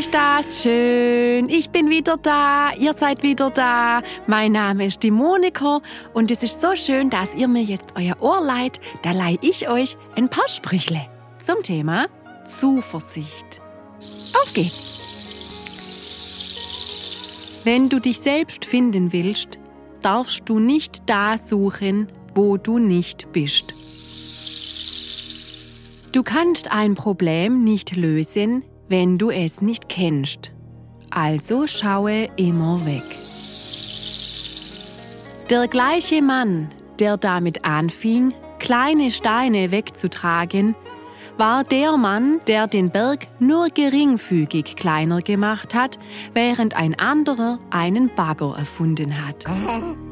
ist das schön. Ich bin wieder da. Ihr seid wieder da. Mein Name ist die Monika und es ist so schön, dass ihr mir jetzt euer Ohr leiht. Da leih ich euch ein paar Sprüchle zum Thema Zuversicht. Auf geht's. Wenn du dich selbst finden willst, darfst du nicht da suchen, wo du nicht bist. Du kannst ein Problem nicht lösen, wenn du es nicht kennst. Also schaue immer weg. Der gleiche Mann, der damit anfing, kleine Steine wegzutragen, war der Mann, der den Berg nur geringfügig kleiner gemacht hat, während ein anderer einen Bagger erfunden hat.